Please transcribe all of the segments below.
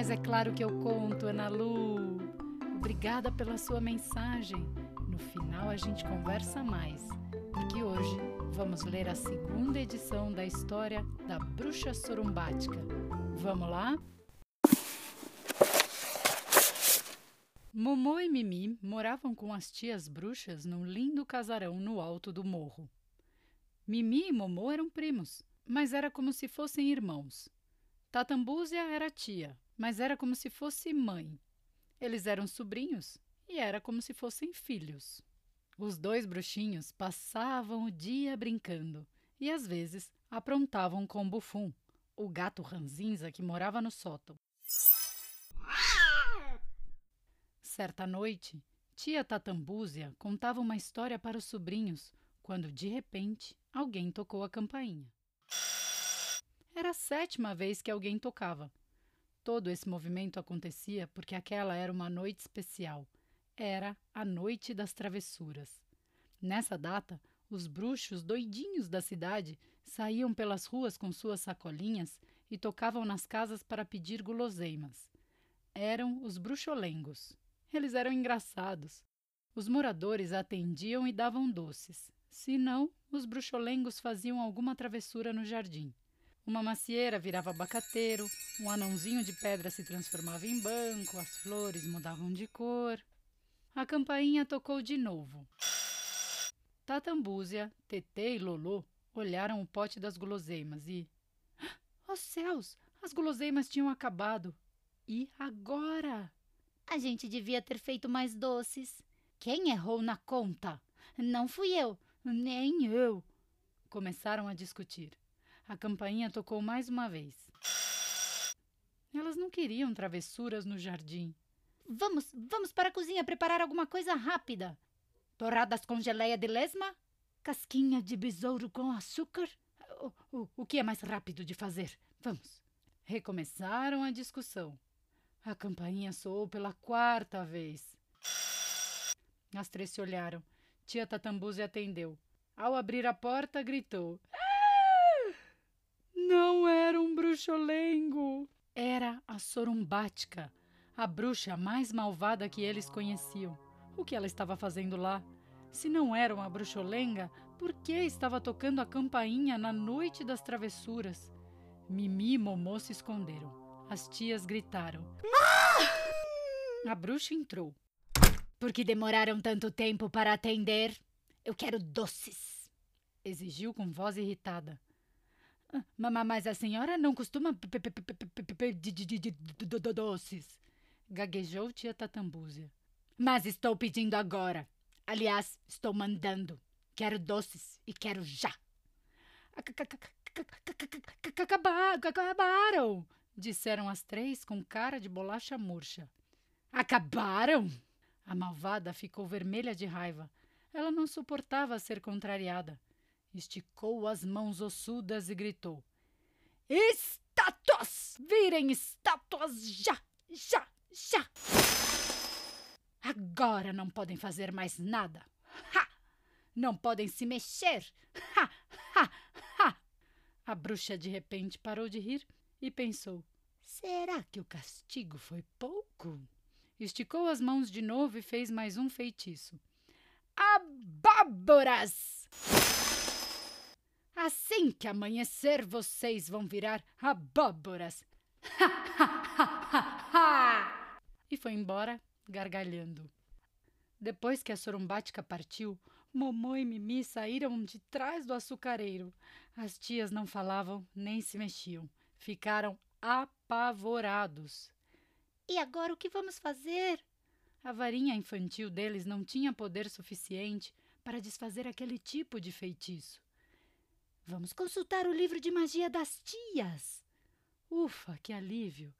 Mas é claro que eu conto, Ana Lu. Obrigada pela sua mensagem. No final a gente conversa mais, porque hoje vamos ler a segunda edição da história da Bruxa Sorumbática. Vamos lá? Momô e Mimi moravam com as tias bruxas num lindo casarão no alto do morro. Mimi e Momô eram primos, mas era como se fossem irmãos. Tatambúzia era tia, mas era como se fosse mãe. Eles eram sobrinhos e era como se fossem filhos. Os dois bruxinhos passavam o dia brincando e às vezes aprontavam com Bufum, o gato ranzinza que morava no sótão. Certa noite, tia Tatambúzia contava uma história para os sobrinhos quando, de repente, alguém tocou a campainha. Era a sétima vez que alguém tocava. Todo esse movimento acontecia porque aquela era uma noite especial. Era a Noite das Travessuras. Nessa data, os bruxos doidinhos da cidade saíam pelas ruas com suas sacolinhas e tocavam nas casas para pedir guloseimas. Eram os bruxolengos. Eles eram engraçados. Os moradores atendiam e davam doces. Se não, os bruxolengos faziam alguma travessura no jardim. Uma macieira virava abacateiro, um anãozinho de pedra se transformava em banco, as flores mudavam de cor. A campainha tocou de novo. Tatambúzia, Tetê e Lolô olharam o pote das guloseimas e. Oh céus! As guloseimas tinham acabado. E agora? A gente devia ter feito mais doces. Quem errou na conta? Não fui eu, nem eu. Começaram a discutir. A campainha tocou mais uma vez. Elas não queriam travessuras no jardim. Vamos, vamos para a cozinha preparar alguma coisa rápida. Torradas com geleia de lesma? Casquinha de besouro com açúcar? O, o, o que é mais rápido de fazer? Vamos. Recomeçaram a discussão. A campainha soou pela quarta vez. As três se olharam. Tia Tatambuzi atendeu. Ao abrir a porta, gritou: ah! Não era um bruxolengo! Era a Sorumbática, a bruxa mais malvada que eles conheciam. O que ela estava fazendo lá? Se não era uma bruxolenga, por que estava tocando a campainha na noite das travessuras? Mimi e Momô se esconderam. As tias gritaram. Ah! A bruxa entrou. Por que demoraram tanto tempo para atender? Eu quero doces. Exigiu com voz irritada. Mas a senhora não costuma doces. Gaguejou tia Tatambúzia. Mas estou pedindo agora. Aliás, estou mandando. Quero doces e quero já. Acabaram, disseram as três com cara de bolacha murcha. Acabaram? A malvada ficou vermelha de raiva. Ela não suportava ser contrariada. Esticou as mãos ossudas e gritou: Estátuas! Virem estátuas já! Já! Já! Agora não podem fazer mais nada. Ha! Não podem se mexer. Ha! Ha! Ha! A bruxa de repente parou de rir e pensou: Será que o castigo foi pouco? Esticou as mãos de novo e fez mais um feitiço. Abóboras! Assim que amanhecer, vocês vão virar abóboras. Ha, ha, ha, ha, E foi embora, gargalhando. Depois que a sorumbática partiu, Momô e Mimi saíram de trás do açucareiro. As tias não falavam nem se mexiam. Ficaram apavorados. E agora o que vamos fazer? A varinha infantil deles não tinha poder suficiente para desfazer aquele tipo de feitiço. Vamos consultar o livro de magia das tias. Ufa, que alívio!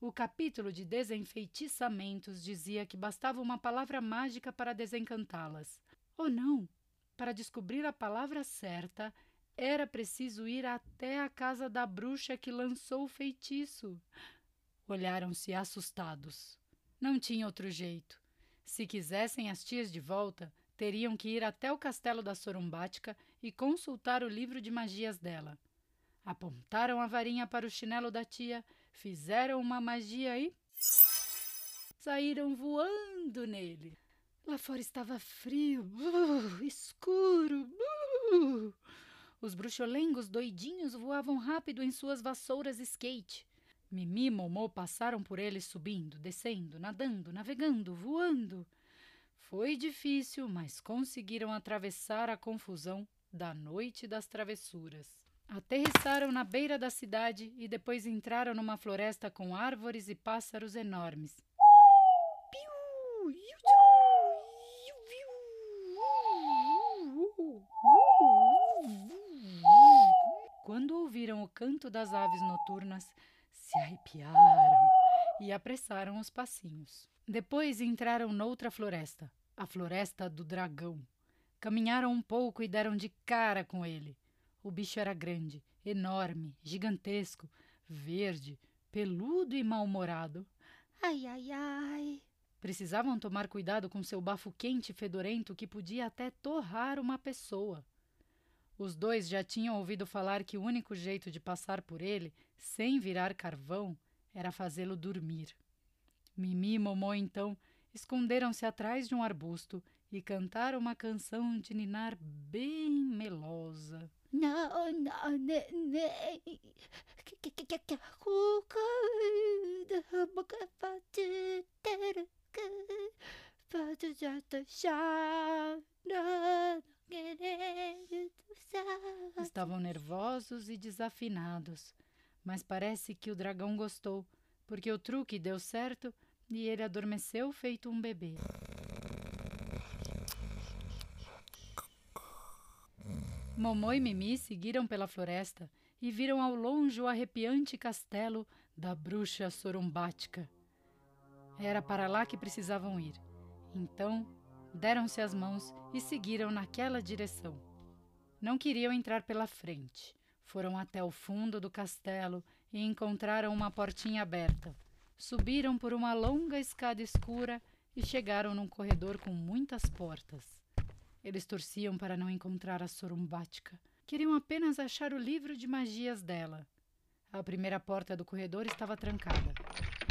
O capítulo de desenfeitiçamentos dizia que bastava uma palavra mágica para desencantá-las. Ou não, para descobrir a palavra certa, era preciso ir até a casa da bruxa que lançou o feitiço. Olharam-se assustados. Não tinha outro jeito. Se quisessem as tias de volta, teriam que ir até o castelo da Sorumbática e consultar o livro de magias dela. Apontaram a varinha para o chinelo da tia, fizeram uma magia e saíram voando nele. Lá fora estava frio, uh, escuro. Uh. Os bruxolengos doidinhos voavam rápido em suas vassouras skate. Mimi e Momô passaram por eles subindo, descendo, nadando, navegando, voando. Foi difícil, mas conseguiram atravessar a confusão da noite das travessuras. Aterrissaram na beira da cidade e depois entraram numa floresta com árvores e pássaros enormes. Quando ouviram o canto das aves noturnas, se arrepiaram e apressaram os passinhos. Depois entraram noutra floresta, a floresta do dragão. Caminharam um pouco e deram de cara com ele. O bicho era grande, enorme, gigantesco, verde, peludo e mal-humorado. Ai, ai, ai! Precisavam tomar cuidado com seu bafo quente e fedorento que podia até torrar uma pessoa. Os dois já tinham ouvido falar que o único jeito de passar por ele, sem virar carvão, era fazê-lo dormir. Mimi e Momô, então, esconderam-se atrás de um arbusto e cantaram uma canção de ninar bem melosa. Não, não, Estavam nervosos e desafinados, mas parece que o dragão gostou, porque o truque deu certo e ele adormeceu feito um bebê. Momô e Mimi seguiram pela floresta e viram ao longe o arrepiante castelo da bruxa sorumbática. Era para lá que precisavam ir. Então, deram-se as mãos e seguiram naquela direção. Não queriam entrar pela frente. Foram até o fundo do castelo e encontraram uma portinha aberta. Subiram por uma longa escada escura e chegaram num corredor com muitas portas. Eles torciam para não encontrar a sorumbática. Queriam apenas achar o livro de magias dela. A primeira porta do corredor estava trancada,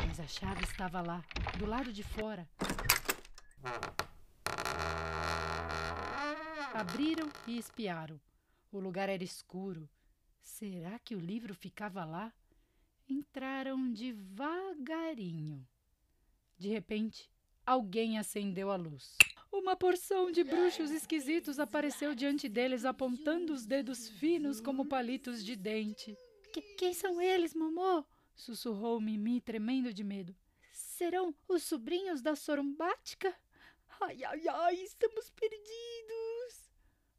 mas a chave estava lá, do lado de fora. Abriram e espiaram. O lugar era escuro. Será que o livro ficava lá? Entraram devagarinho. De repente, alguém acendeu a luz. Uma porção de bruxos esquisitos apareceu diante deles, apontando os dedos finos como palitos de dente. Que, quem são eles, Momô? sussurrou Mimi, tremendo de medo. Serão os sobrinhos da Sorumbática? Ai, ai, ai, estamos perdidos!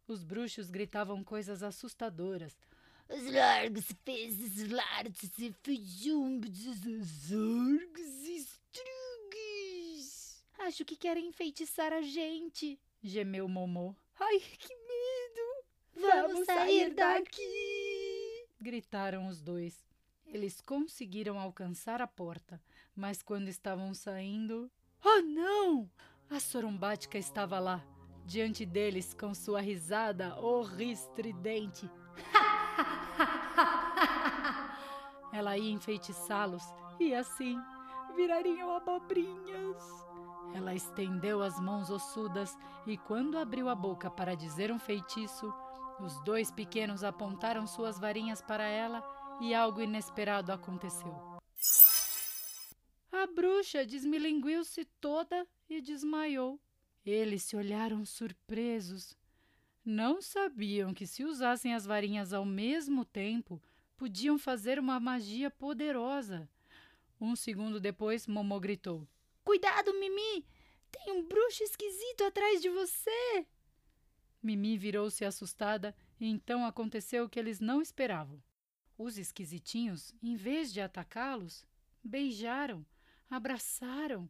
Os bruxos gritavam coisas assustadoras. Os largos fezes, lartos e fejumbos, os orgos e estrugues. Acho que querem enfeitiçar a gente, gemeu Momô. Ai, que medo! Vamos, Vamos sair daqui! Gritaram os dois. Eles conseguiram alcançar a porta, mas quando estavam saindo. Oh, não! A sorumbática estava lá, diante deles, com sua risada horristridente. Ela ia enfeitiçá-los e assim virariam abobrinhas. Ela estendeu as mãos ossudas e, quando abriu a boca para dizer um feitiço, os dois pequenos apontaram suas varinhas para ela e algo inesperado aconteceu. A bruxa desmilinguiu-se toda e desmaiou. Eles se olharam surpresos. Não sabiam que, se usassem as varinhas ao mesmo tempo, podiam fazer uma magia poderosa. Um segundo depois, Momô gritou: Cuidado, Mimi! Tem um bruxo esquisito atrás de você! Mimi virou-se assustada e então aconteceu o que eles não esperavam. Os esquisitinhos, em vez de atacá-los, beijaram, abraçaram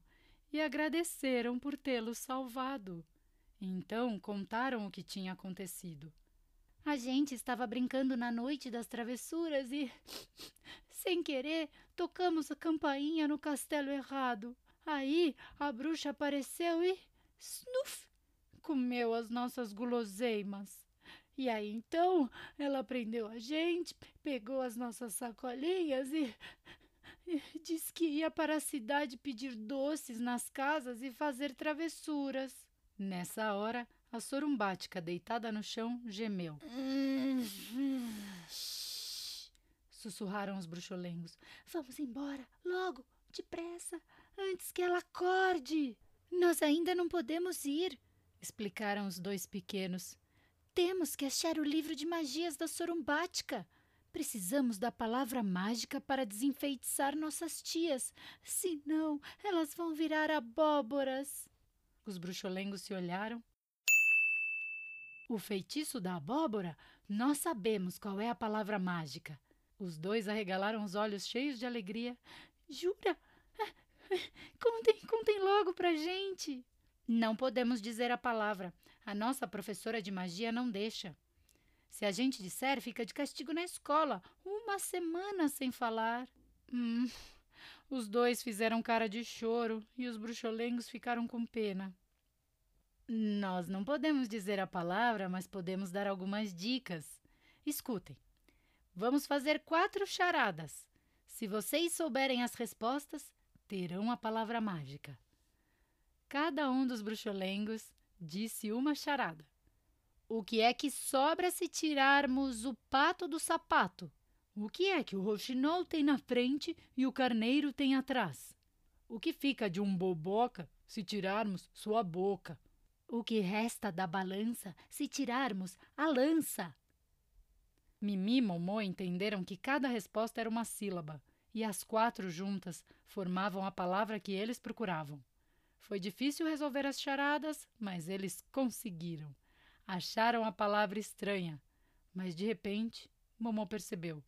e agradeceram por tê-los salvado. Então contaram o que tinha acontecido. A gente estava brincando na noite das travessuras e, sem querer, tocamos a campainha no castelo errado. Aí a bruxa apareceu e, snuf, comeu as nossas guloseimas. E aí então ela prendeu a gente, pegou as nossas sacolinhas e. Diz que ia para a cidade pedir doces nas casas e fazer travessuras. Nessa hora, a sorumbática, deitada no chão, gemeu. Sussurraram os bruxolengos. Vamos embora, logo, depressa, antes que ela acorde. Nós ainda não podemos ir, explicaram os dois pequenos. Temos que achar o livro de magias da sorumbática. Precisamos da palavra mágica para desenfeitiçar nossas tias, senão elas vão virar abóboras. Os bruxolengos se olharam. O feitiço da abóbora? Nós sabemos qual é a palavra mágica. Os dois arregalaram os olhos cheios de alegria. Jura? Contem, contem logo pra gente. Não podemos dizer a palavra. A nossa professora de magia não deixa. Se a gente disser, fica de castigo na escola. Uma semana sem falar. Hum. Os dois fizeram cara de choro e os bruxolengos ficaram com pena. Nós não podemos dizer a palavra, mas podemos dar algumas dicas. Escutem. Vamos fazer quatro charadas. Se vocês souberem as respostas, terão a palavra mágica. Cada um dos bruxolengos disse uma charada. O que é que sobra se tirarmos o pato do sapato? O que é que o roxinol tem na frente e o carneiro tem atrás? O que fica de um boboca se tirarmos sua boca? O que resta da balança se tirarmos a lança? Mimi e Momô entenderam que cada resposta era uma sílaba, e as quatro juntas formavam a palavra que eles procuravam. Foi difícil resolver as charadas, mas eles conseguiram. Acharam a palavra estranha, mas de repente Momô percebeu.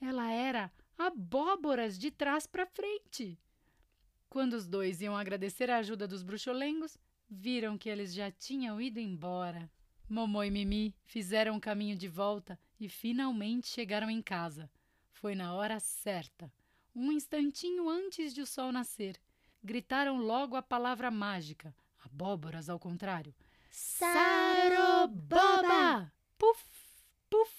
Ela era abóboras de trás para frente. Quando os dois iam agradecer a ajuda dos bruxolengos, viram que eles já tinham ido embora. Momô e Mimi fizeram o caminho de volta e finalmente chegaram em casa. Foi na hora certa, um instantinho antes de o sol nascer. Gritaram logo a palavra mágica, abóboras ao contrário. Saroboba! Puf, puf,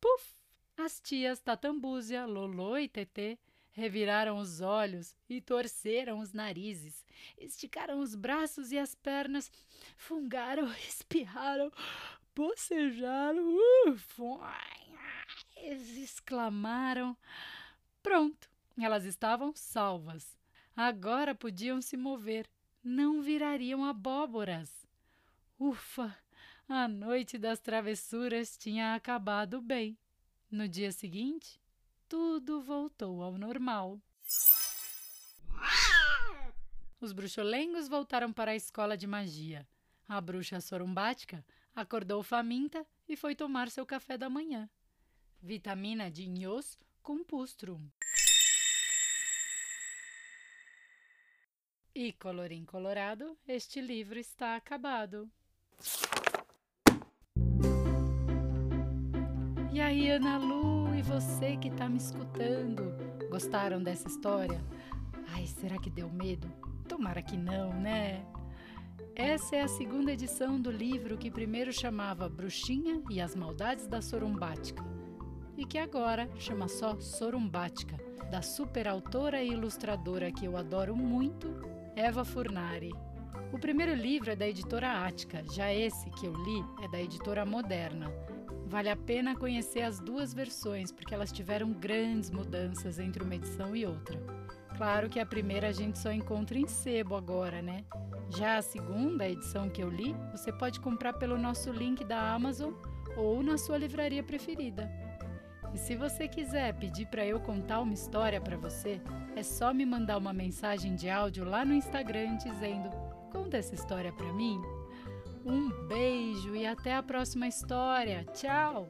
puf. As tias Tatambúzia, Lolô e Tetê reviraram os olhos e torceram os narizes, esticaram os braços e as pernas, fungaram, espirraram, bocejaram, uh, exclamaram. Pronto, elas estavam salvas. Agora podiam se mover, não virariam abóboras. Ufa! A noite das travessuras tinha acabado bem. No dia seguinte, tudo voltou ao normal. Os bruxolengos voltaram para a escola de magia. A bruxa sorumbática acordou faminta e foi tomar seu café da manhã. Vitamina de Nhos com pustrum. E colorim colorado, este livro está acabado. E aí, Ana Lu, você que está me escutando, gostaram dessa história? Ai, será que deu medo? Tomara que não, né? Essa é a segunda edição do livro que primeiro chamava Bruxinha e as Maldades da Sorumbática e que agora chama só Sorumbática, da superautora e ilustradora que eu adoro muito, Eva Furnari. O primeiro livro é da editora Ática, já esse que eu li é da editora Moderna. Vale a pena conhecer as duas versões, porque elas tiveram grandes mudanças entre uma edição e outra. Claro que a primeira a gente só encontra em sebo agora, né? Já a segunda, a edição que eu li, você pode comprar pelo nosso link da Amazon ou na sua livraria preferida. E se você quiser pedir para eu contar uma história para você, é só me mandar uma mensagem de áudio lá no Instagram dizendo: "Conta essa história para mim". Um beijo e até a próxima história. Tchau!